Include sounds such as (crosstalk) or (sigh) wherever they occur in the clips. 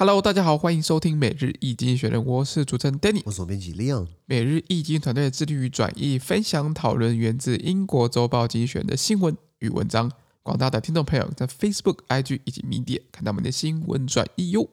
Hello，大家好，欢迎收听每日易经济学人，我是主持人 Danny，我是总编辑 Leon。每日易经团队致力于转译、分享、讨论源自英国周报精选的新闻与文章。广大的听众朋友在 Facebook、IG 以及 Media 看到我们的新闻转译哟。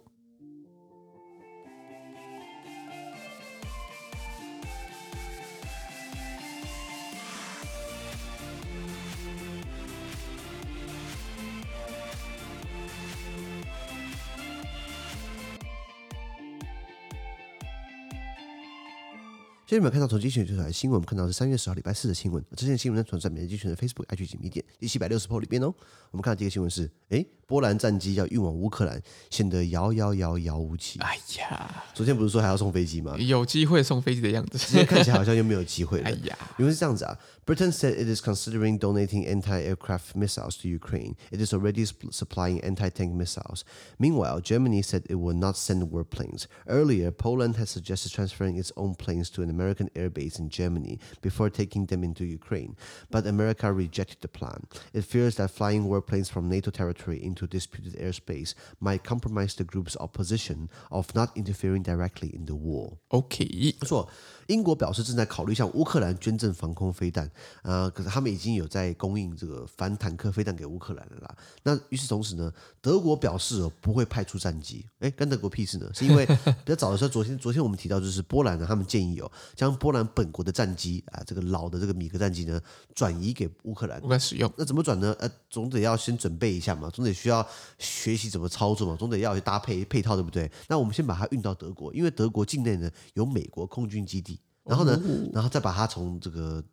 今天没有看到从精选出来的新闻，我们看到是三月十号礼拜四的新闻。这些新闻呢，存在每日精选的 Facebook、IG 及 Medium 第七百六十 po 里边哦。我们看到第一个新闻是，哎，波兰战机要运往乌克兰，显得遥遥遥遥无期。哎呀，昨天不是说还要送飞机吗？有机会送飞机的样子，今天看起来好像又没有机会了。哎呀，因为是这样子啊，Britain said it is considering donating anti-aircraft missiles to Ukraine. It is already supplying anti-tank missiles. Meanwhile, Germany said it will not send warplanes. Earlier, Poland has suggested transferring its own planes to an American air base in Germany before taking them into Ukraine, but America rejected the plan. It fears that flying warplanes from NATO territory into disputed airspace might compromise the group's opposition of not interfering directly in the war. OK，不错。英国表示正在考虑向乌克兰捐赠防空飞弹，啊、呃，可是他们已经有在供应这个反坦克飞弹给乌克兰了啦。那与此同时呢，德国表示哦不会派出战机，诶，跟德国屁事呢？是因为比较早的时候，昨天昨天我们提到就是波兰呢，他们建议哦将波兰本国的战机啊，这个老的这个米格战机呢转移给乌克兰，乌克兰使用。那怎么转呢？呃，总得要先准备一下嘛，总得需要学习怎么操作嘛，总得要去搭配配套，对不对？那我们先把它运到德国，因为德国境内呢有美国空军基地。然后呢，然后再把它从这个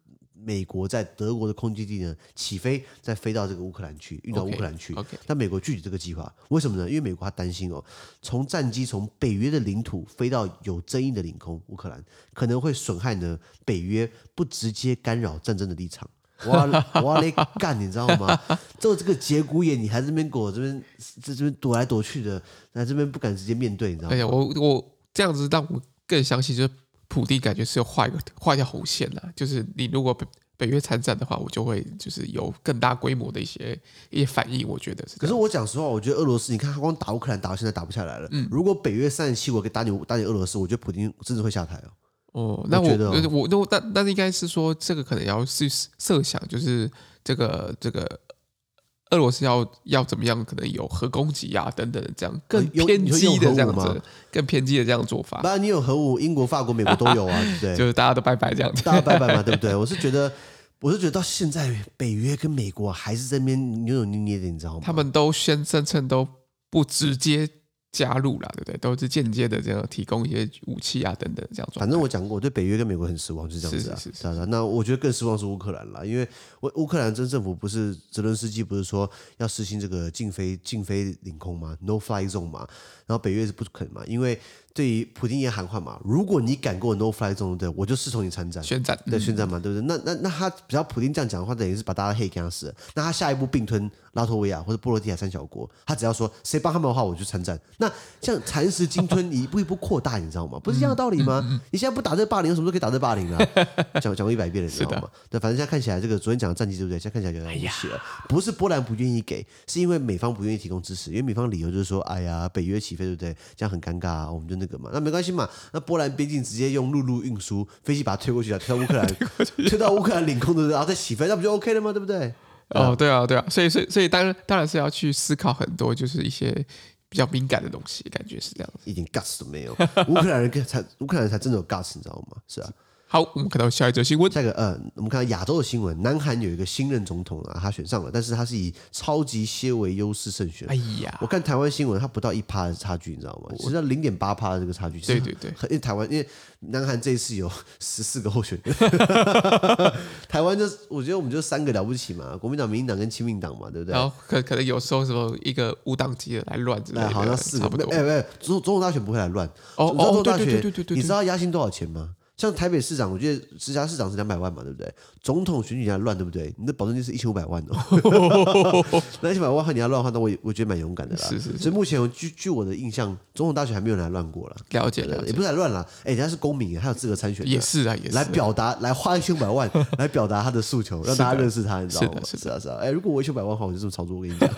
美国在德国的空军基地呢起飞，再飞到这个乌克兰去，运到乌克兰去。Okay, okay. 但美国拒绝这个计划，为什么呢？因为美国他担心哦，从战机从北约的领土飞到有争议的领空乌克兰，可能会损害呢北约不直接干扰战争的立场。我我嘞干，你知道吗？就这个节骨眼，你还在这边给我这边这这边躲来躲去的，在这边不敢直接面对，你知道吗？哎呀，我我这样子让我更相信，就是。普丁感觉是要画一个画一条红线了，就是你如果北北约参战的话，我就会就是有更大规模的一些一些反应。我觉得是。可是我讲实话，我觉得俄罗斯，你看他光打乌克兰打到现在打不下来了。嗯，如果北约三十七国给打你打你俄罗斯，我觉得普丁真的会下台哦。哦，那我觉得我那我但但是应该是说这个可能要去设想，就是这个这个。俄罗斯要要怎么样？可能有核攻击啊，等等的这样更偏激的这样子，更偏激的这样做法。当然，你有核武，英国、法国、美国都有啊，对不对？(laughs) 就是大家都拜拜这样子，(laughs) 大家拜拜嘛，对不对？我是觉得，我是觉得到现在，北约跟美国还是在那边扭扭捏捏的，你知道吗？他们都宣声称都不直接。加入啦，对不对？都是间接的这样提供一些武器啊，等等这样。反正我讲过，我对北约跟美国很失望，就是这样子啊。是是是，是。那我觉得更失望是乌克兰了，因为乌乌克兰真政府不是泽伦斯基不是说要实行这个禁飞禁飞领空吗？No Fly Zone 嘛。然后北约是不肯嘛，因为。对于普京也喊话嘛，如果你敢跟我 no fly zone，对，我就视同你参战，宣战，对，宣战嘛，对不对？那那那他只要普京这样讲的话，等于是把大家黑给他死。那他下一步并吞拉脱维亚或者波罗的海三小国，他只要说谁帮他们的话，我就参战。那像蚕食鲸吞，你一步一步扩大，你知道吗？不是一样的道理吗？嗯嗯嗯、你现在不打这个霸凌，什么时候可以打这个霸凌啊？(laughs) 讲讲过一百遍了，你知道吗？对，反正现在看起来，这个昨天讲的战绩对不对？现在看起来有点危险了。不是波兰不愿意给，是因为美方不愿意提供支持，因为美方理由就是说，哎呀，北约起飞对不对？这样很尴尬啊，我们就那个嘛，那没关系嘛。那波兰边境直接用陆路运输飞机把它推过去啊，推到乌克兰，(laughs) 推到乌克兰领空的，然后再起飞，那不就 OK 了吗？对不对？哦，对啊，对啊，所以，所以，所以当然，当然是要去思考很多，就是一些比较敏感的东西，感觉是这样子，一点 guts 都没有。乌克兰人才，乌克兰人才真的有 guts，你知道吗？是啊。好，我们看到下一则新闻。下一个，呃，我们看到亚洲的新闻，南韩有一个新任总统啊，他选上了，但是他是以超级些微优势胜选。哎呀，我看台湾新闻，他不到一趴的差距，你知道吗？实际上零点八趴的这个差距。对对对，(laughs) 因为台湾，因为南韩这一次有十四个候选人，(laughs) 台湾就我觉得我们就三个了不起嘛，国民党、民进党跟亲民党嘛，对不对？然后可可能有时候什么一个无党籍的来乱之类的，好像四个，差不多。哎哎，总总统大选不会来乱。哦哦，对对对对对，你知道押金多少钱吗？像台北市长，我觉得直辖市长是两百万嘛，对不对？总统选举你要乱，对不对？你的保证金是一千五百万哦。(laughs) 那一千五百万和你要乱的话，那我我觉得蛮勇敢的啦。是是是。所以目前据据我的印象，总统大选还没有人来乱过了。了解了解，也不是来乱了。哎，人家是公民，他有资格参选。也是啊，也是。来表达，来花一千五百万 (laughs) 来表达他的诉求，让大家认识他，你知道吗？是是啊是啊。哎，如果我一千五百万的话，我就这么操作。我跟你讲。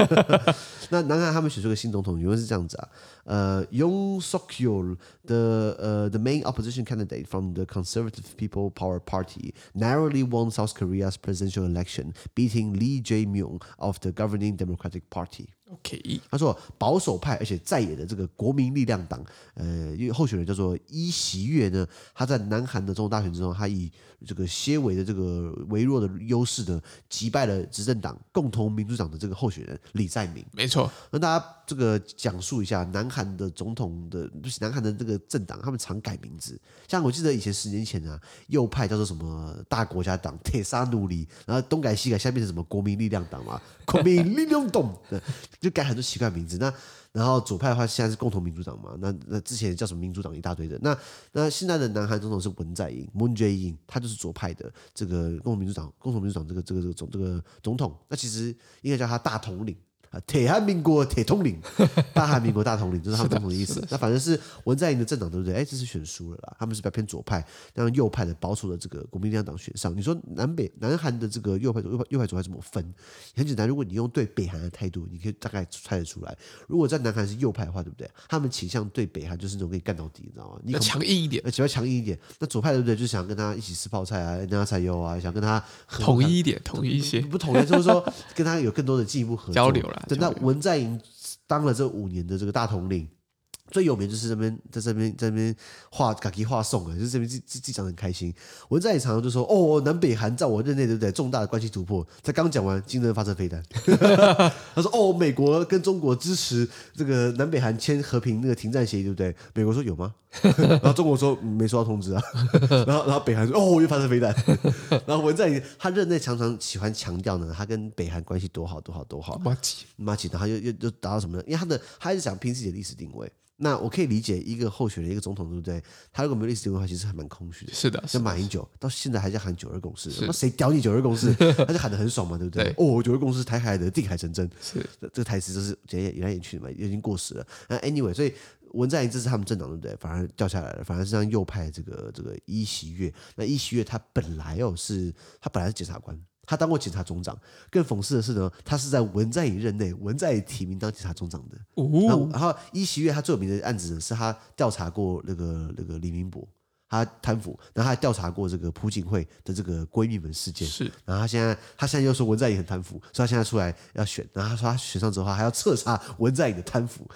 那南韩他们选出个新总统，原文是这样子啊。呃，Yoon Suk Yeol the 呃 the main opposition candidate from the Conservative People Power Party narrowly won South Korea's presidential election, beating Lee Jae-myung of the governing Democratic Party. OK，他说保守派而且在野的这个国民力量党，呃，因为候选人叫做伊锡悦呢，他在南韩的总统大选之中，他以这个些微的这个微弱的优势呢，击败了执政党共同民主党的这个候选人李在明。没错，那大家这个讲述一下南韩的总统的，就是南韩的这个政党，他们常改名字。像我记得以前十年前啊，右派叫做什么大国家党、铁沙努里，然后东改西改，下面是什么国民力量党嘛，国民力量党。就改很多奇怪名字，那然后左派的话现在是共同民主党嘛，那那之前叫什么民主党一大堆的，那那现在的南韩总统是文在寅，Moon Jae-in，他就是左派的这个共同民主党，共同民主党这个这个这个总这个总统，那其实应该叫他大统领。铁汉民国铁统领，(laughs) 大韩民国大统领，就是他们总统的意思。那反正是文在寅的政党，对不对？哎，这次选输了啦，他们是比较偏左派，让右派的保守的这个国民力量党选上。你说南北南韩的这个右派左右派右派左派怎么分？很简单，如果你用对北韩的态度，你可以大概猜得出来。如果在南韩是右派的话，对不对？他们倾向对北韩就是那种可以干到底，你知道吗？你要强硬一点，比较强硬一点。那左派对不对？就想跟他一起吃泡菜啊，跟他菜油啊，想跟他统一一点，统一一些，不统一就是说跟他有更多的进一步合作交流了。那文在寅。当了这五年的这个大统领。最有名就是这边在这边在这边画卡基画送啊，就是这边自自己讲的很开心。文在寅常常就说：“哦，南北韩在我任内对不对？重大的关系突破。”才刚讲完，金正恩发射飞弹。(laughs) 他说：“哦，美国跟中国支持这个南北韩签和平那个停战协议，对不对？”美国说有吗？(laughs) 然后中国说没收到通知啊。(laughs) 然后然后北韩说：“哦，又发射飞弹。”然后文在寅他任内常常喜欢强调呢，他跟北韩关系多好多好多好。马吉马吉，然后又又又达到什么呢？因为他的他一直想拼自己的历史定位。那我可以理解一个候选人，一个总统，对不对？他如果没有历史定位的话，其实还蛮空虚的。是的，像马英九到现在还在喊九二共识，那谁屌你九二共识？(laughs) 他就喊得很爽嘛，对不对？对哦，九二共识，台海的定海神针，是这个台词就是演演来演去的嘛，已经过时了。那 anyway，所以文在寅这是他们政党，对不对？反而掉下来了，反而是让右派这个这个伊席月。那伊席月他本来哦是，他本来是检察官。他当过警察总长，更讽刺的是呢，他是在文在寅任内，文在寅提名当警察总长的。哦，然后伊锡悦他最有名的案子呢，是他调查过那个那个李明博。他贪腐，然后他还调查过这个朴槿惠的这个闺蜜们事件。是，然后他现在他现在又说文在寅很贪腐，所以他现在出来要选。然后他说他选上之后还要彻查文在寅的贪腐。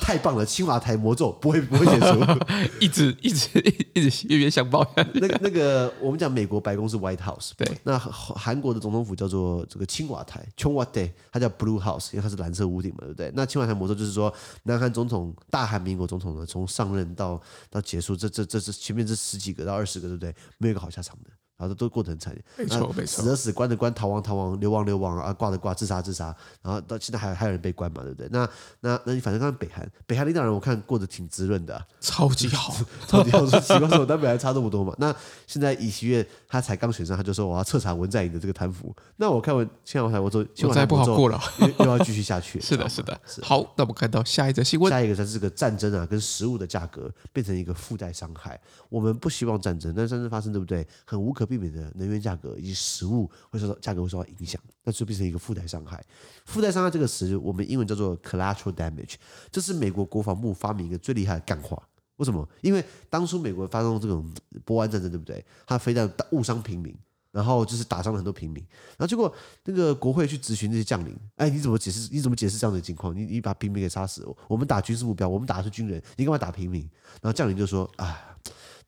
太棒了！青瓦台魔咒不会不会解除，(laughs) 一直一直一直冤冤相报。那个那个，我们讲美国白宫是 White House，对，那韩国的总统府叫做这个青瓦台 Cheongwadae，它叫 Blue House，因为它是蓝色屋顶嘛，对不对？那青瓦台魔咒就是说，南韩总统大韩民国总统呢，从上任到到结束，这这这是前面这。十几个到二十个，对不对？没有一个好下场的。然后都过得很惨，没错没错，死的死，关的关，逃亡逃亡，流亡流亡啊，挂的挂，自杀自杀，然后到现在还还有人被关嘛，对不对？那那那你反正刚刚北韩，北韩领导人我看过得挺滋润的、啊，超级好，(laughs) 超级好，说奇怪说，南北韩差这么多嘛？那现在尹锡悦他才刚选上，他就说我要彻查文在寅的这个贪腐。那我看完青瓦台，我说现在不好过了，又又要继续下去。(laughs) 是的，是的，是好。那我们看到下一则新闻，下一个才是这个战争啊，跟食物的价格变成一个附带伤害。我们不希望战争，但是战争发生，对不对？很无可避免的能源价。格以及食物会受到价格会受到影响，那就变成一个附带伤害。附带伤害这个词，我们英文叫做 collateral damage，这是美国国防部发明一个最厉害的干话。为什么？因为当初美国发动这种波湾战争，对不对？他非但误伤平民，然后就是打伤了很多平民，然后结果那个国会去质询那些将领，哎，你怎么解释？你怎么解释这样的情况？你你把平民给杀死了，我们打军事目标，我们打的是军人，你干嘛打平民？然后将领就说啊。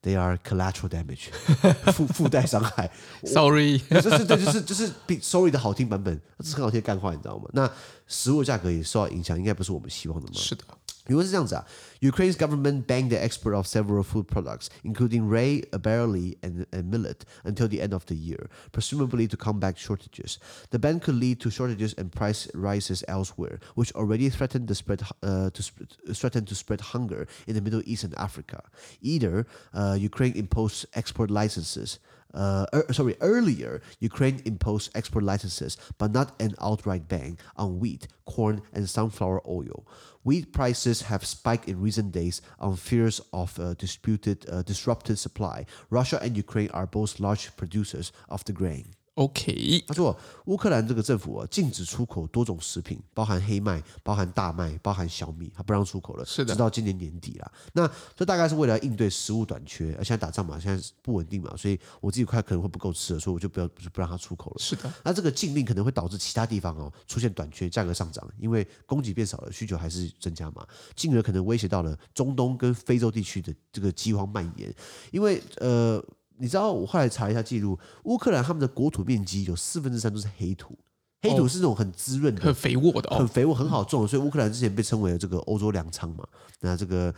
They are collateral damage，(laughs) 附附带伤害。Sorry，(laughs) 这是对，就是就是比 Sorry 的好听版本，这是很好听的干话，你知道吗？那食物价格也受到影响，应该不是我们希望的吗？是的。原文是这样子啊，Ukraine's government banned the export of several food products, including rye, barley, and, and millet, until the end of the year, presumably to combat shortages. The ban could lead to shortages and price rises elsewhere, which already threatened to spread uh, to sp- threatened to spread hunger in the Middle East and Africa. Either uh, Ukraine imposed export licenses. Uh, er, sorry, earlier, Ukraine imposed export licenses, but not an outright ban on wheat, corn, and sunflower oil. Wheat prices have spiked in recent days on fears of uh, disputed, uh, disrupted supply. Russia and Ukraine are both large producers of the grain. OK，他说乌克兰这个政府啊，禁止出口多种食品，包含黑麦、包含大麦、包含小米，它不让出口了，是的，直到今年年底了。那这大概是为了应对食物短缺，而现在打仗嘛，现在不稳定嘛，所以我自己快可能会不够吃了，所以我就不要不让它出口了。是的，那这个禁令可能会导致其他地方哦出现短缺，价格上涨，因为供给变少了，需求还是增加嘛，进而可能威胁到了中东跟非洲地区的这个饥荒蔓延，因为呃。你知道我后来查一下记录，乌克兰他们的国土面积有四分之三都是黑土，黑土是那种很滋润的、很肥沃的、很肥沃、很好种，所以乌克兰之前被称为这个欧洲粮仓嘛。那这个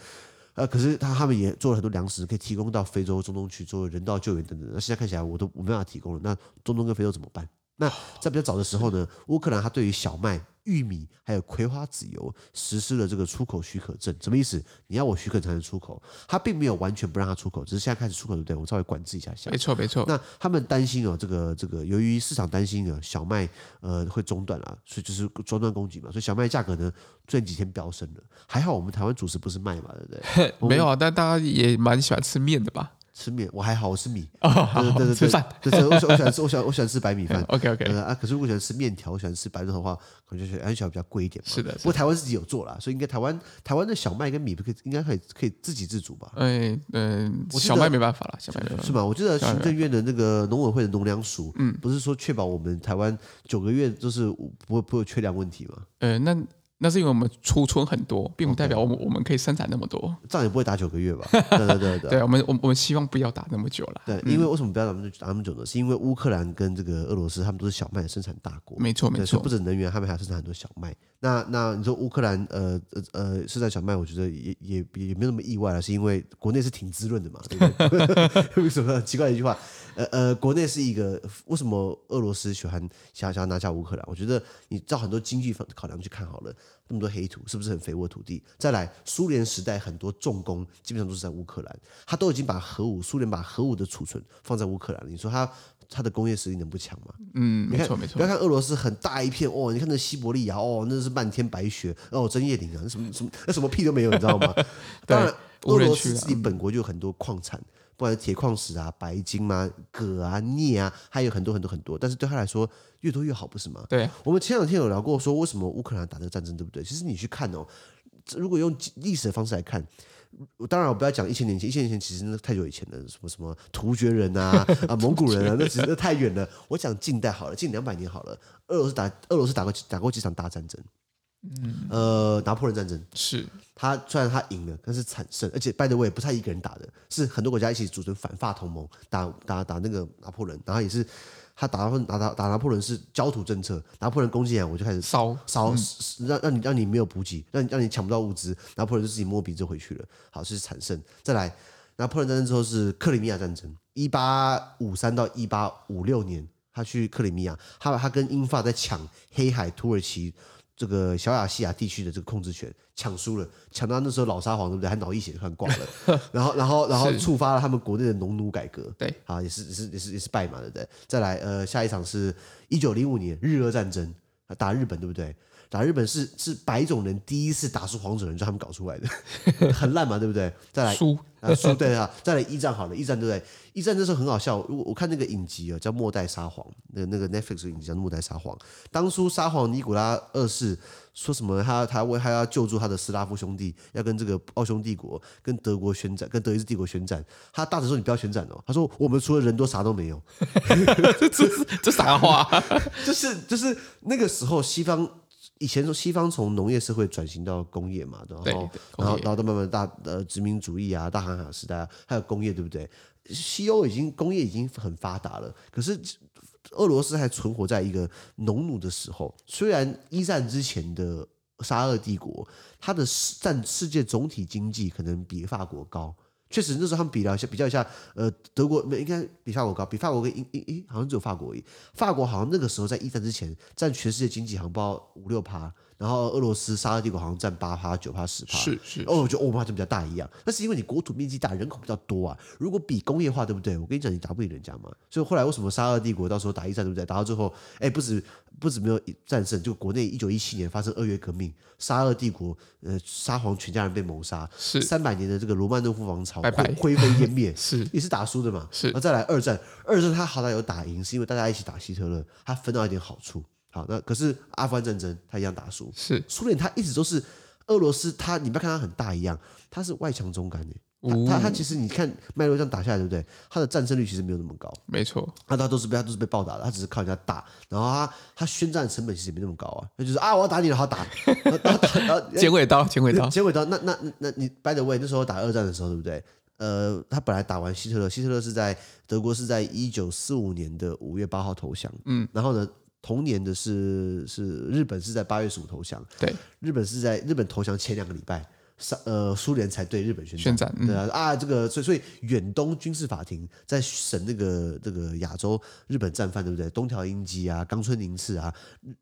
呃，可是他他们也做了很多粮食，可以提供到非洲、中东去做人道救援等等。那现在看起来我都没办法提供了，那中东跟非洲怎么办？那在比较早的时候呢，乌克兰它对于小麦。玉米还有葵花籽油实施了这个出口许可证，什么意思？你要我许可才能出口，它并没有完全不让它出口，只是现在开始出口，对不对？我稍微管制一下下。没错，没错。那他们担心哦，这个这个，由于市场担心啊，小麦呃会中断了，所以就是中断供给嘛，所以小麦价格呢最近几天飙升了。还好我们台湾主食不是麦嘛，对不对？(laughs) 没有啊，但大家也蛮喜欢吃面的吧？吃面我还好，我吃米。哦，对对对，吃饭。对对，我喜我喜欢吃我喜欢我喜欢吃白米饭。(laughs) OK OK。啊，可是如果喜欢吃面条，我喜欢吃白肉的话，可能就是而且比较贵一点。是的。不过台湾自己有做啦，所以应该台湾台湾的小麦跟米不可以，应该可以可以自给自足吧？嗯嗯，小麦没办法了，小麦是吗？我记得行政院的那个农委会的农粮署，嗯，不是说确保我们台湾九个月就是不会不会有缺粮问题吗？呃，那。那是因为我们储存很多，并不代表我们我们可以生产那么多。这样也不会打九个月吧？对对对对，对我们我我们希望不要打那么久了。对，因为为什么不要打那么打那么久呢？是因为乌克兰跟这个俄罗斯，他们都是小麦的生产大国。没错没错，不止能源，他们还要生产很多小麦。那那你说乌克兰呃呃呃生产小麦，我觉得也也也没有那么意外了，是因为国内是挺滋润的嘛，对不对？(laughs) 为什么奇怪的一句话？呃呃，国内是一个为什么俄罗斯喜欢想想要拿下乌克兰？我觉得你照很多经济方考量去看好了。那么多黑土，是不是很肥沃土地？再来，苏联时代很多重工基本上都是在乌克兰，他都已经把核武，苏联把核武的储存放在乌克兰了。你说他他的工业实力能不强吗？嗯，没错没错。不要看俄罗斯很大一片哦，你看那西伯利亚哦，那是漫天白雪哦，针叶林啊，那什么什么那什么屁都没有，你知道吗？(laughs) 当然，俄罗斯自己本国就有很多矿产。不管是铁矿石啊、白金嘛、啊、铬啊、镍啊，还有很多很多很多。但是对他来说，越多越好，不是吗？对。我们前两天有聊过，说为什么乌克兰打这个战争，对不对？其实你去看哦，如果用历史的方式来看，当然我不要讲一千年前，一千年前其实那太久以前了，什么什么突厥人啊、(laughs) 啊蒙古人啊，那其实那太远了。我讲近代好了，近两百年好了。俄罗斯打俄罗斯打过打过几场大战争。嗯，呃，拿破仑战争。是。他虽然他赢了，但是惨胜，而且拜登我也不是他一个人打的，是很多国家一起组成反法同盟打打打那个拿破仑，然后也是他打打打打拿破仑是焦土政策，拿破仑攻击来我就开始烧烧，让让你让你没有补给，让你让你抢不到物资，拿破仑就自己摸鼻子回去了，好，是惨胜。再来，拿破仑战争之后是克里米亚战争，一八五三到一八五六年，他去克里米亚，他他跟英法在抢黑海土耳其。这个小亚细亚地区的这个控制权抢输了，抢到那时候老沙皇对不对？还脑溢血就算挂了，(laughs) 然后然后然后触发了他们国内的农奴改革，对，啊也是也是也是也是败嘛，对不对？再来呃下一场是一九零五年日俄战争，打日本对不对？打日本是是白种人第一次打输黄种人，就他们搞出来的，(laughs) 很烂嘛，对不对？再来输啊输 (laughs) 对啊，再来一战好了，一战对不对？一战那时候很好笑，我我看那个影集啊，叫《末代沙皇》，那个那个 Netflix 影集叫《末代沙皇》。当初沙皇尼古拉二世说什么？他他为他要救助他的斯拉夫兄弟，要跟这个奥匈帝国、跟德国宣战，跟德意志帝国宣战。他大臣说：“你不要宣战哦。”他说：“我们除了人多啥都没有。(laughs) ”这这这啥话？(laughs) 就是就是那个时候西方。以前从西方从农业社会转型到工业嘛，然后然后然后到慢慢大呃殖民主义啊，大航海时代啊，还有工业，对不对？西欧已经工业已经很发达了，可是俄罗斯还存活在一个农奴的时候。虽然一战之前的沙俄帝国，它的占世界总体经济可能比法国高。确实，那时候他们比了一下，比较一下，呃，德国没应该比法国高，比法国跟英英英好像只有法国而已。法国好像那个时候在一战之前占全世界经济好像不到五六趴。然后俄罗斯沙俄帝国好像占八趴九趴十趴，是是，哦，我觉得欧巴就比较大一样，那是因为你国土面积大，人口比较多啊。如果比工业化，对不对？我跟你讲，你打不赢人家嘛。所以后来为什么沙俄帝国到时候打一战，对不对？打到最后，哎，不止不止没有战胜，就国内一九一七年发生二月革命，沙俄帝国呃沙皇全家人被谋杀，是三百年的这个罗曼诺夫王朝拜拜灰飞烟灭，(laughs) 是也是打输的嘛。是，然后再来二战，二战他好歹有打赢，是因为大家一起打希特勒，他分到一点好处。好，那可是阿富汗战争，他一样打输。是苏联，他一直都是俄罗斯，他你不要看他很大一样，他是外强中干的。他他其实你看脉络这样打下来，对不对？他的战胜率其实没有那么高。没错，那他都是被他都是被暴打的，他只是靠人家打，然后他他宣战成本其实也没那么高啊。那就是啊，我要打你了，好打。(laughs) 剪尾刀，剪尾刀，剪尾刀。那那那那你 by the way，那时候打二战的时候，对不对？呃，他本来打完希特勒，希特勒是在德国是在一九四五年的五月八号投降。嗯，然后呢？同年的是是日本是在八月十五投降，对，日本是在日本投降前两个礼拜。上呃，苏联才对日本宣战，宣战嗯、对啊啊，这个所以所以远东军事法庭在审那个这个亚洲日本战犯，对不对？东条英机啊，冈村宁次啊，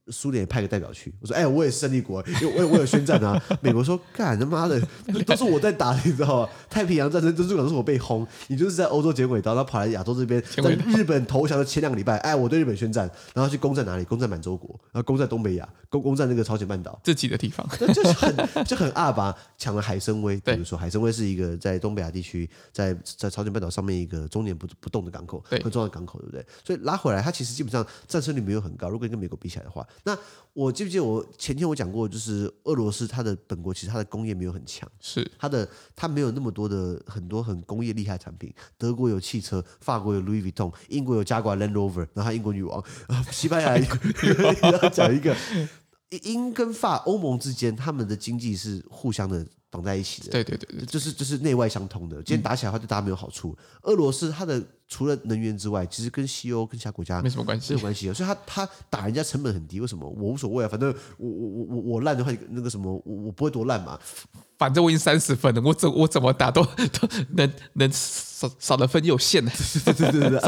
苏联也派个代表去。我说，哎，我也是胜利国，因为我我有宣战啊。美国说，干他妈的，都是我在打，你知道吗？太平洋战争都是我被轰，你就是在欧洲剪尾刀，然后跑来亚洲这边，在日本投降的前两个礼拜，哎，我对日本宣战，然后去攻占哪里？攻占满洲国，然后攻占东北亚，攻攻占那个朝鲜半岛，自己的地方，就是很就很二吧。抢了海参崴，比如说海参崴是一个在东北亚地区，在在朝鲜半岛上面一个终年不不动的港口，很重要的港口，对不对？所以拉回来，它其实基本上战胜率没有很高。如果跟美国比起来的话，那我记不记得我前天我讲过，就是俄罗斯它的本国其实它的工业没有很强，是它的它没有那么多的很多很工业厉害产品。德国有汽车，法国有 Louis Vuitton，英国有加挂 Land Rover，然后英国女王，(laughs) 西班牙 (laughs) (laughs) 要讲一个英跟法欧盟之间，他们的经济是互相的。绑在一起的，对对对，对，就是就是内外相通的。今天打起来的话，对大家没有好处。俄罗斯它的除了能源之外，其实跟西欧跟其他国家没什么关系，没有关系的。所以他他打人家成本很低，为什么？我无所谓啊，反正我我我我我烂的话，那个什么，我我不会多烂嘛。反正我已经三十分了，我怎我怎么打都都能能少少的分有限的，对对对对。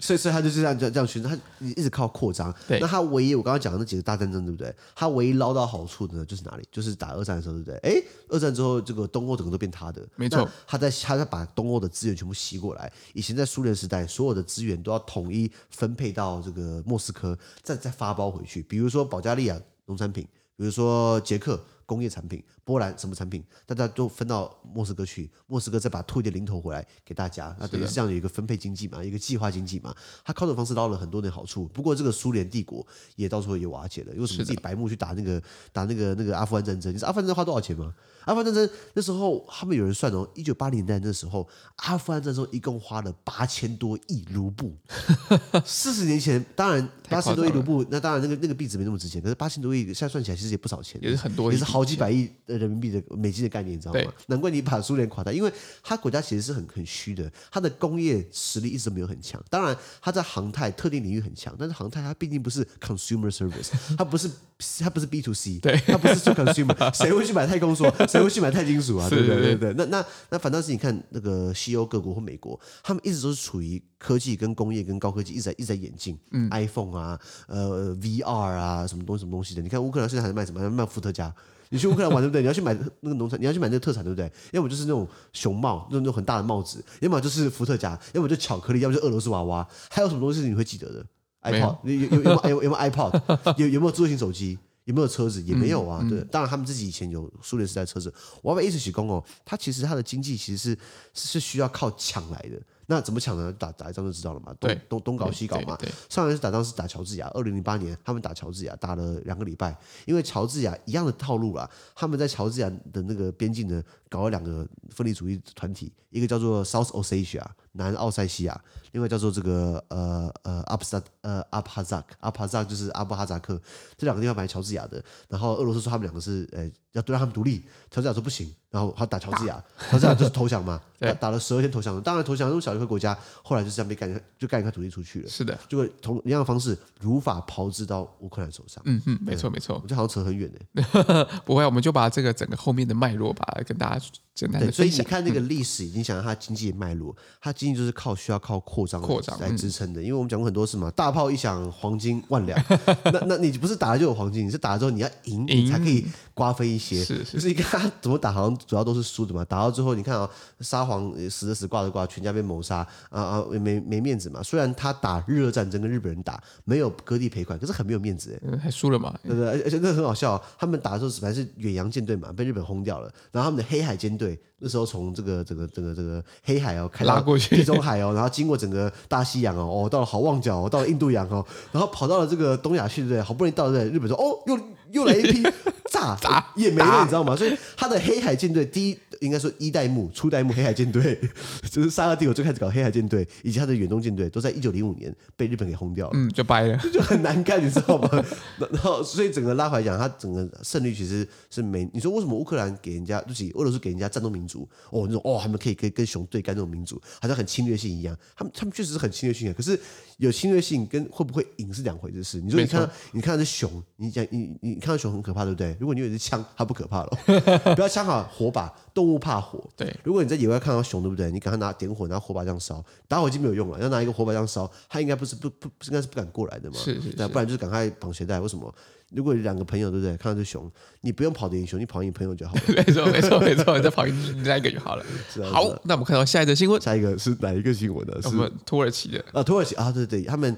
所以所以他就是这样这样这样循环，他一直靠扩张。对，那他唯一我刚刚讲的那几个大战争，对不对？他唯一捞到好处的呢，就是哪里？就是打二战的时候，对不对？哎，二战之后，这个东欧整个都变他的，没错。他在他在把东欧的资源全部吸过来。以前在苏联时代，在所有的资源都要统一分配到这个莫斯科，再再发包回去。比如说保加利亚农产品，比如说捷克。工业产品，波兰什么产品，大家都分到莫斯科去，莫斯科再把吐一点零头回来给大家，那等于是这样的一个分配经济嘛，一个计划经济嘛，他靠这种方式捞了很多的好处。不过这个苏联帝国也到时候也瓦解了，因为什么自己白目去打那个打那个那个阿富汗战争？你知道阿富汗战争花多少钱吗？阿富汗战争那时候他们有人算哦，一九八零年代那时候，阿富汗战争一共花了八千多亿卢布。四十年前，当然八千多亿卢布，那当然那个那个币值没那么值钱，可是八千多亿现在算起来其实也不少钱，也是很多，也是好。好几百亿的人民币的美金的概念，你知道吗？难怪你把苏联垮台，因为它国家其实是很很虚的，它的工业实力一直没有很强。当然，它在航太特定领域很强，但是航太它毕竟不是 consumer service，它不是它不是 B to C，对，它不是做 consumer，(laughs) 谁会去买太空梭？谁会去买钛金属啊？对不对对对，那那那反倒是你看那个西欧各国或美国，他们一直都是处于科技跟工业跟高科技一直在一直在演进。嗯，iPhone 啊，呃，VR 啊，什么东西什么东西的？你看乌克兰现在还在卖什么？还在卖伏特加。你去乌克兰玩对不对？你要去买那个农产，你要去买那个特产对不对？要么就是那种熊帽，那种很大的帽子；要么就是伏特加；要么就巧克力；要么就俄罗斯娃娃。还有什么东西是你会记得的？iPod 有有有有有有没有 iPod？(laughs) 有有没有智慧型手机？有没有车子？也没有啊。嗯、对，当然他们自己以前有苏联时代车子。我要把意思起功哦，它其实它的经济其实是是需要靠抢来的。那怎么抢呢？打打一仗就知道了嘛，东东东搞西搞嘛。上一次打仗是打乔治亚，二零零八年他们打乔治亚，打了两个礼拜，因为乔治亚一样的套路啦，他们在乔治亚的那个边境呢，搞了两个分离主义团体，一个叫做 South Ossetia 南奥塞西亚，另外叫做这个呃呃阿布萨呃阿帕扎克阿帕扎克就是阿布哈扎克，这两个地方买乔治亚的，然后俄罗斯说他们两个是呃要对让他们独立，乔治亚说不行，然后他打乔治亚，乔治亚就是投降嘛，(laughs) 打打了十二天投降，当然投降，这种小一个国家，后来就这样被干，就干一块土地出去了。是的，就会同一样的方式如法炮制到乌克兰手上。嗯嗯，没错没错，我觉得好像扯很远呢。(laughs) 不会，我们就把这个整个后面的脉络吧跟大家。对，所以你看那个历史，已经想到它经济的脉络，它经济就是靠需要靠扩张扩张来支撑的。因为我们讲过很多次嘛，大炮一响，黄金万两。那那你不是打了就有黄金，你是打了之后你要赢，你才可以瓜分一些。是是，就是你看他怎么打，好像主要都是输的嘛。打到最后，你看啊，沙皇死的死，挂的挂，全家被谋杀啊啊，没没面子嘛。虽然他打日俄战争跟日本人打，没有割地赔款，可是很没有面子哎，还输了嘛，对不对？而且那很好笑，他们打的时候本来是远洋舰队嘛，被日本轰掉了，然后他们的黑海舰队。那时候从这个这个这个这个黑海哦开拉过去地中海哦，然后经过整个大西洋哦，哦到了好望角哦，到了印度洋哦，然后跑到了这个东亚去，对不对？好不容易到了日本说哦，又又来一批。(laughs) 炸炸也没了，你知道吗？所以他的黑海舰队第一应该说一代目、初代目黑海舰队，(laughs) 就是沙俄帝国最开始搞黑海舰队，以及他的远东舰队，都在一九零五年被日本给轰掉了，嗯，就掰了，(laughs) 就很难看，你知道吗？然后所以整个拉回来讲，他整个胜率其实是没。你说为什么乌克兰给人家，就是俄罗斯给人家战斗民族哦，那种哦，他们可以可以跟熊对干那种民族，好像很侵略性一样。他们他们确实是很侵略性的，可是有侵略性跟会不会赢是两回事。你说你看你看这熊，你讲你你看到熊很可怕，对不对？如果你有一支枪，它不可怕了。(laughs) 不要枪好火把，动物怕火。对，如果你在野外看到熊，对不对？你赶快拿点火，拿火把这样烧，打火机没有用了，要拿一个火把这样烧，它应该不是不不不应该是不敢过来的嘛。是是，是，对，不然就是赶快绑鞋带。为什么？如果有两个朋友，对不对？看到这熊，你不用跑得赢熊，你跑赢你朋友就好了。(laughs) 没错，没错，没错，你再跑赢另外一个就好了。(laughs) 是好，那我们看到下一则新闻。下一个是哪一个新闻呢？是土耳其的啊，土耳其啊，对对，他们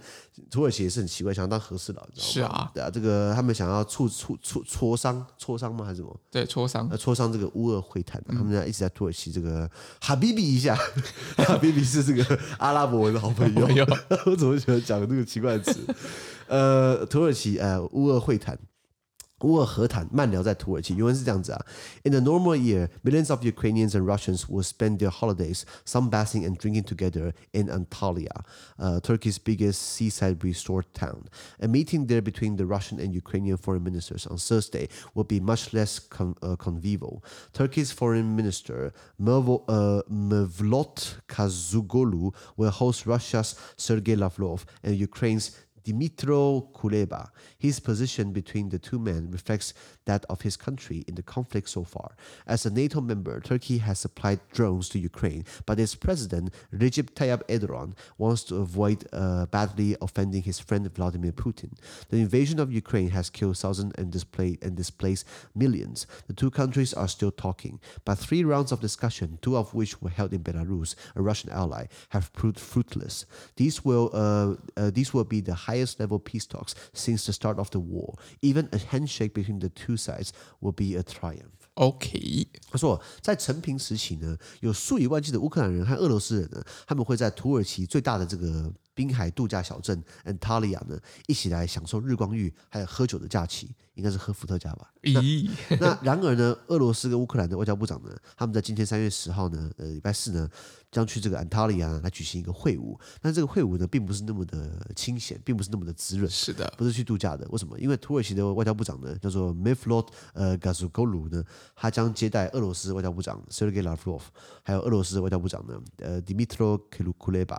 土耳其也是很奇怪，想要当和事佬，你知道吗？是啊，对啊，这个他们想要促促促磋商磋商吗？还是什么？对，磋商，磋商这个乌俄会谈，他们在一直在土耳其这个哈比比一下，哈比比是这个阿拉伯文的好朋友。(laughs) 我怎么喜欢讲这个奇怪的词？呃，土耳其呃乌俄会谈。乌俄和谈慢聊在土耳其，原文是这样子啊。In a normal year, millions of Ukrainians and Russians will spend their holidays sunbathing and drinking together in Antalya, uh, Turkey's biggest seaside resort town. A meeting there between the Russian and Ukrainian foreign ministers on Thursday will be much less con uh, convivial. Turkey's foreign minister Mevlut uh, Cavusoglu will host Russia's Sergei Lavrov and Ukraine's Dmytro Kuleba. His position between the two men reflects that of his country in the conflict so far. As a NATO member, Turkey has supplied drones to Ukraine, but its president, Recep Tayyip Erdogan, wants to avoid uh, badly offending his friend Vladimir Putin. The invasion of Ukraine has killed thousands and, displaced, and displaced millions. The two countries are still talking, but three rounds of discussion, two of which were held in Belarus, a Russian ally, have proved fruitless. These will, uh, uh, these will be the highest level peace talks since the start of the war. Even a handshake between the two sides will be a triumph. OK，他说，在成平时期呢，有数以万计的乌克兰人和俄罗斯人呢，他们会在土耳其最大的这个滨海度假小镇安塔利亚呢，一起来享受日光浴，还有喝酒的假期，应该是喝伏特加吧？咦，那然而呢，俄罗斯跟乌克兰的外交部长呢，他们在今天三月十号呢，呃，礼拜四呢。将去这个安塔利亚来举行一个会晤，但这个会晤呢，并不是那么的清闲，并不是那么的滋润。是的，不是去度假的。为什么？因为土耳其的外交部长呢，叫做 Mevlut 呃 Cavusoglu 呢，他将接待俄罗斯外交部长 Sergey Lavrov，还有俄罗斯外交部长呢，呃 Dmitro Kuleba。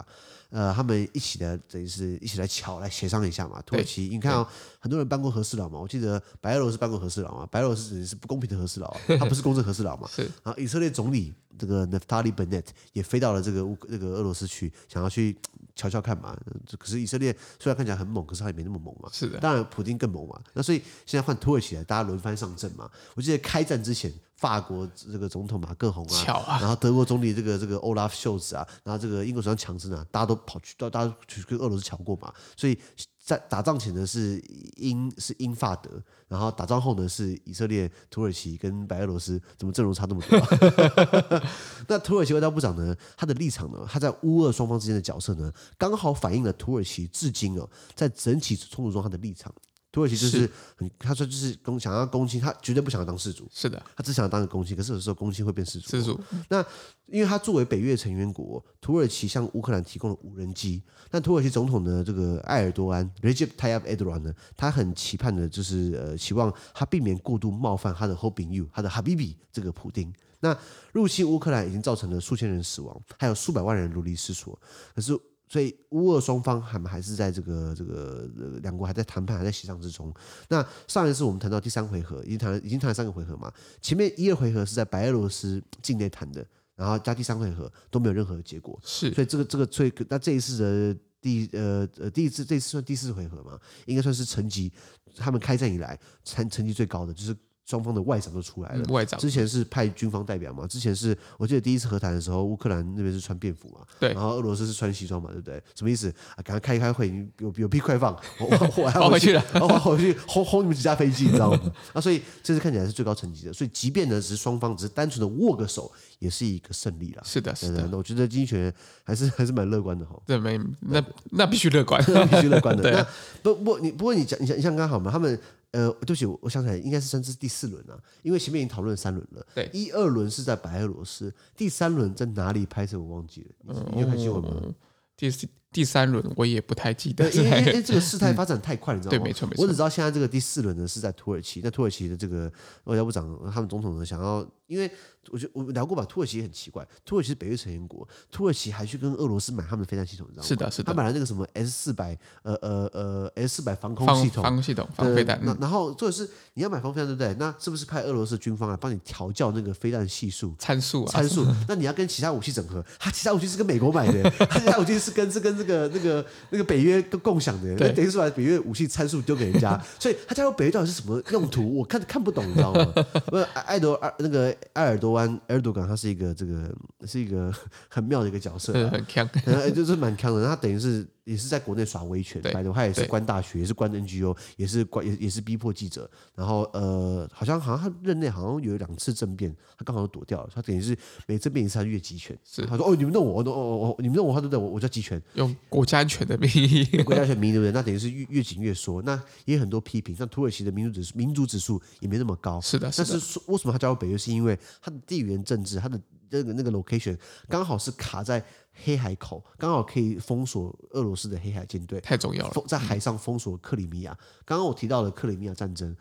呃，他们一起的，等于是一起来瞧来协商一下嘛。土耳其，你看啊、哦，很多人办过和事佬嘛。我记得白俄罗斯办过和事佬嘛，白俄罗斯等于是不公平的和事佬，(laughs) 他不是公正和事佬嘛。是。然后以色列总理这个 Naftali Bennett 也飞到了这个乌这个俄罗斯去，想要去瞧瞧看嘛。可是以色列虽然看起来很猛，可是他也没那么猛嘛。是的。当然，普京更猛嘛。那所以现在换土耳其来，大家轮番上阵嘛。我记得开战之前。法国这个总统马克宏啊，啊然后德国总理这个这个欧拉夫·秀兹啊，然后这个英国首相强森啊，大家都跑去到，大家去跟俄罗斯瞧过嘛。所以在打仗前呢是英是英法德，然后打仗后呢是以色列、土耳其跟白俄罗斯，怎么阵容差那么多啊？(laughs) 那土耳其外交部长呢，他的立场呢，他在乌俄双方之间的角色呢，刚好反映了土耳其至今哦，在整体冲突中他的立场。土耳其就是很，他说就是公想要攻击，他绝对不想要当世主。是的，他只想要当个攻击，可是有时候攻击会变世主。世主。那因为他作为北约成员国，土耳其向乌克兰提供了无人机。那土耳其总统呢，这个埃尔多安 Recep Tayyip Erdogan 呢，他很期盼的就是呃，希望他避免过度冒犯他的好朋友，他的 Habibi 这个普丁。那入侵乌克兰已经造成了数千人死亡，还有数百万人流离失所。可是。所以乌俄双方还还是在这个这个两国还在谈判，还在协商之中。那上一次我们谈到第三回合，已经谈了已经谈了三个回合嘛。前面一二回合是在白俄罗斯境内谈的，然后加第三回合都没有任何的结果。是，所以这个这个最那这一次的第呃呃第一次这次算第四回合嘛，应该算是成绩他们开战以来成成绩最高的，就是。双方的外长都出来了，外长之前是派军方代表嘛，之前是我记得第一次和谈的时候，乌克兰那边是穿便服嘛，对，然后俄罗斯是穿西装嘛，对不对？什么意思啊？赶快开一开会，有有屁快放，我我还 (laughs) 要回去了，(laughs) 我要回去轰轰你们几架飞机，你知道吗？(laughs) 啊所以这次看起来是最高层级的，所以即便呢只是双方只是单纯的握个手，也是一个胜利了。是的，是的，那我觉得经济学还是还是蛮乐观的哈。对，没那那必须乐观，那必须乐观的。对那不不你不过你讲你像你像刚好嘛，他们。呃，对不起，我想起来，应该是算是第四轮啊，因为前面已经讨论三轮了。对，一二轮是在白俄罗斯，第三轮在哪里拍摄我忘记了，嗯、你有看新闻吗？嗯、第四。第三轮我也不太记得，因为因为这个事态发展太快，你知道吗？对，没错没错。我只知道现在这个第四轮呢是在土耳其，那土耳其的这个外交部长他们总统呢想要，因为我觉得我们聊过吧，土耳其也很奇怪，土耳其是北约成员国，土耳其还去跟俄罗斯买他们的飞弹系统，你知道吗？是的，是的。他买了那个什么 S 四百呃呃呃 S 四百防空系统，防空系统防飞弹。那然后就是你要买防飞弹，对不对？那是不是派俄罗斯军方来帮你调教那个飞弹系数参数啊？参数？那你要跟其他武器整合，他其他武器是跟美国买的，(laughs) 他其他武器是跟是跟这个那个。那个北约跟共享的，那等于是把北约武器参数丢给人家，所以他加入北约到底是什么用途？我看看不懂，你知道吗？不是艾多尔那个埃尔多安埃尔多港，他是一个这个是一个 (laughs) 很妙的一个角色，很强，(laughs) 就是蛮强的。他等于是。也是在国内耍威权，对，他也是关大学，也是关 NGO，也是关也也是逼迫记者。然后呃，好像好像他任内好像有两次政变，他刚好躲掉了。他等于是每政变一次，他越集权。是，他说哦，你们弄我，哦哦哦，你们弄我，他对不对？我我叫集权，用国家安全的名义，(laughs) 国家安全名义对不对？那等于是越越紧越缩。那也有很多批评，像土耳其的民主指数民主指数也没那么高。是的，是的。但是为什么他加入北约？是因为他的地缘政治，他的那个那个 location 刚好是卡在。黑海口刚好可以封锁俄罗斯的黑海舰队，太重要了。在海上封锁克里米亚。刚刚我提到了克里米亚战争，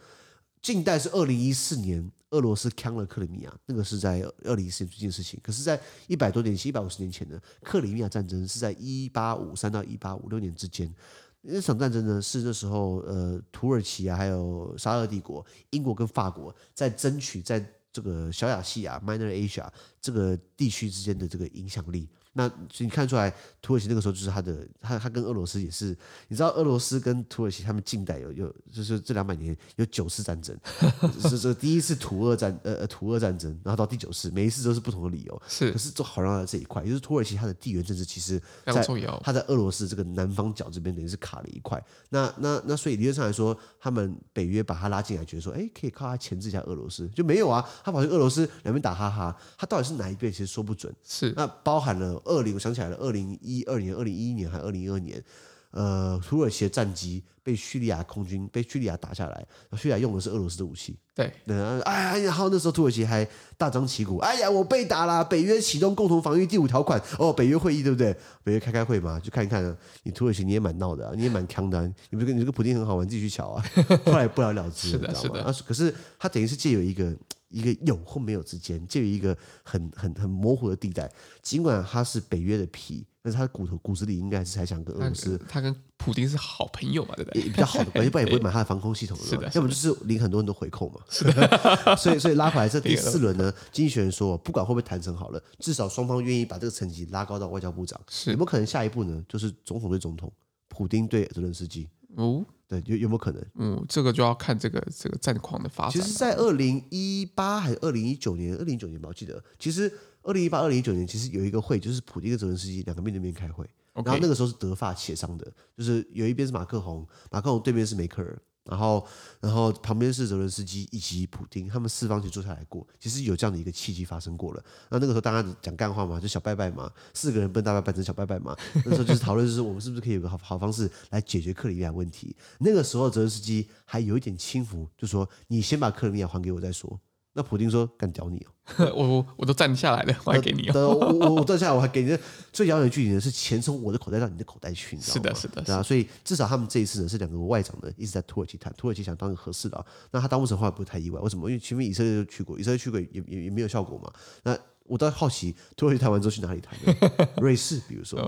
近代是二零一四年俄罗斯抢了克里米亚，那个是在二零一四年这件事情。可是，在一百多年前，一百五十年前呢，克里米亚战争是在一八五三到一八五六年之间。那场战争呢，是那时候呃，土耳其啊，还有沙俄帝国、英国跟法国在争取在这个小亚细亚 （Minor Asia） 这个地区之间的这个影响力。那所以你看出来，土耳其那个时候就是他的，他他跟俄罗斯也是，你知道俄罗斯跟土耳其他们近代有有就是这两百年有九次战争，是这第一次土俄战呃呃土俄战争，然后到第九次，每一次都是不同的理由，是，可是都好让在这一块，就是土耳其它的地缘政治其实在它在俄罗斯这个南方角这边等于是卡了一块，那那那所以理论上来说，他们北约把他拉进来，觉得说，哎，可以靠他钳制一下俄罗斯，就没有啊，他跑去俄罗斯两边打哈哈，他到底是哪一边其实说不准，是，那包含了。二零，我想起来了，二零一二年、二零一一年还是二零一二年，呃，土耳其的战机被叙利亚空军被叙利亚打下来，叙利亚用的是俄罗斯的武器。对，哎呀，然后那时候土耳其还大张旗鼓，哎呀，我被打了，北约启动共同防御第五条款，哦，北约会议对不对？北约开开会嘛，就看一看，你土耳其你也蛮闹的，你也蛮强的，你不是跟你这个普丁很好玩，自己去瞧啊。后来不了了之，(laughs) 是的，是的。可是他等于是借有一个。一个有或没有之间，介于一个很很很模糊的地带。尽管他是北约的皮，但是他的骨头骨子里应该是还想跟俄罗斯。他跟普京是好朋友嘛，对不对？比较好的关系，不然也不会买他的防空系统。(laughs) 是的，要么就是领很多人都回扣嘛。是的，(laughs) 所以所以拉回来这 (laughs) 第四轮呢，经济学人说，不管会不会谈成好了，至少双方愿意把这个层级拉高到外交部长。是有没有可能下一步呢？就是总统对总统，普丁对泽连斯基？哦。对，有有没有可能？嗯，这个就要看这个这个战况的发展。其实，在二零一八还是二零一九年，二零一九年吧，我记得，其实二零一八、二零一九年，其实有一个会，就是普京跟泽连斯基两个面对面开会然后那个时候是德法协商的，就是有一边是马克宏，马克宏对面是梅克尔，然后，然后旁边是泽伦斯基以及普丁，他们四方就坐下来过，其实有这样的一个契机发生过了。那那个时候大家讲干话嘛，就小拜拜嘛，四个人奔大拜拜成小拜拜嘛。(laughs) 那时候就是讨论，就是我们是不是可以有个好好方式来解决克里米亚问题。那个时候泽伦斯基还有一点轻浮，就说你先把克里米亚还给我再说。那普京说干屌你哦。(laughs) 我我都站下来了，我还给你哦。我我站下来，我还给你。(laughs) 最遥远的距离呢，是钱从我的口袋到你的口袋去，你知道吗？是的，是的。所以至少他们这一次呢，是两个外长呢一直在土耳其谈，土耳其想当个合适的啊。那他当不成话不会太意外，为什么？因为前面以色列就去过，以色列去过也也也没有效果嘛。那我倒好奇，土耳其谈完之后去哪里谈？(laughs) 瑞士，比如说。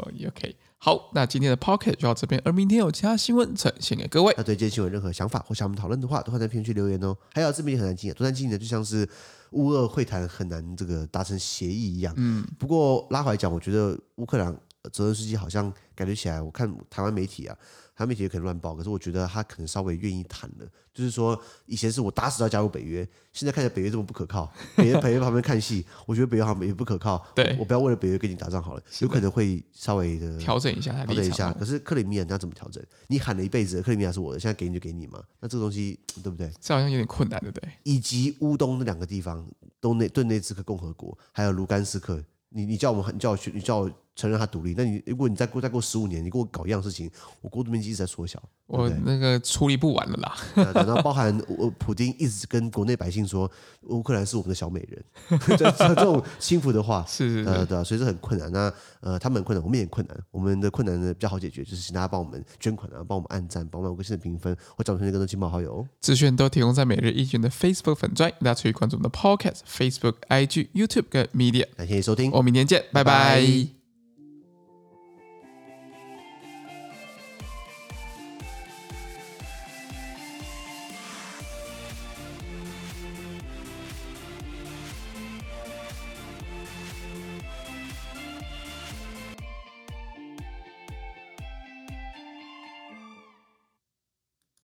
好，那今天的 Podcast 就到这边，而明天有其他新闻呈现给各位。那对今天新闻有任何想法或想我们讨论的话，都会在评论区留言哦。还有这边也很难听，多难听的就像是。乌俄会谈很难，这个达成协议一样。嗯，不过拉回来讲，我觉得乌克兰泽连斯基好像感觉起来，我看台湾媒体啊。他们也可能乱报，可是我觉得他可能稍微愿意谈了。就是说，以前是我打死要加入北约，现在看起来北约这么不可靠，(laughs) 北约北约旁边看戏，我觉得北约好像也不可靠。对我，我不要为了北约跟你打仗好了，有可能会稍微的调整一下，调整一下。可是克里米亚你要怎么调整？你喊了一辈子，克里米亚是我的，现在给你就给你嘛？(laughs) 那这个东西对不对？这好像有点困难，对不对？以及乌东那两个地方，东内顿内茨克共和国，还有卢甘斯克，你你叫我们，你叫我去，你叫我。承认他独立，那你如果你再过再过十五年，你给我搞一样事情，我国土面积一直在缩小，我那个处理不完了啦。然后包含我普京一直跟国内百姓说，乌克兰是我们的小美人，(laughs) 这这种轻浮的话，(laughs) 是是是，呃对，所以这很困难。那呃，他们很困难，我们也很困难。我们的困难呢比较好解决，就是请大家帮我们捐款啊，帮我们按赞，帮我们五颗星的评分，或找出那个亲朋好友。资讯都提供在每日一经的 Facebook 粉专，大家可以关注我们的 Podcast、Facebook、IG、YouTube 跟 Media。感谢收听，我们明天见，拜拜。拜拜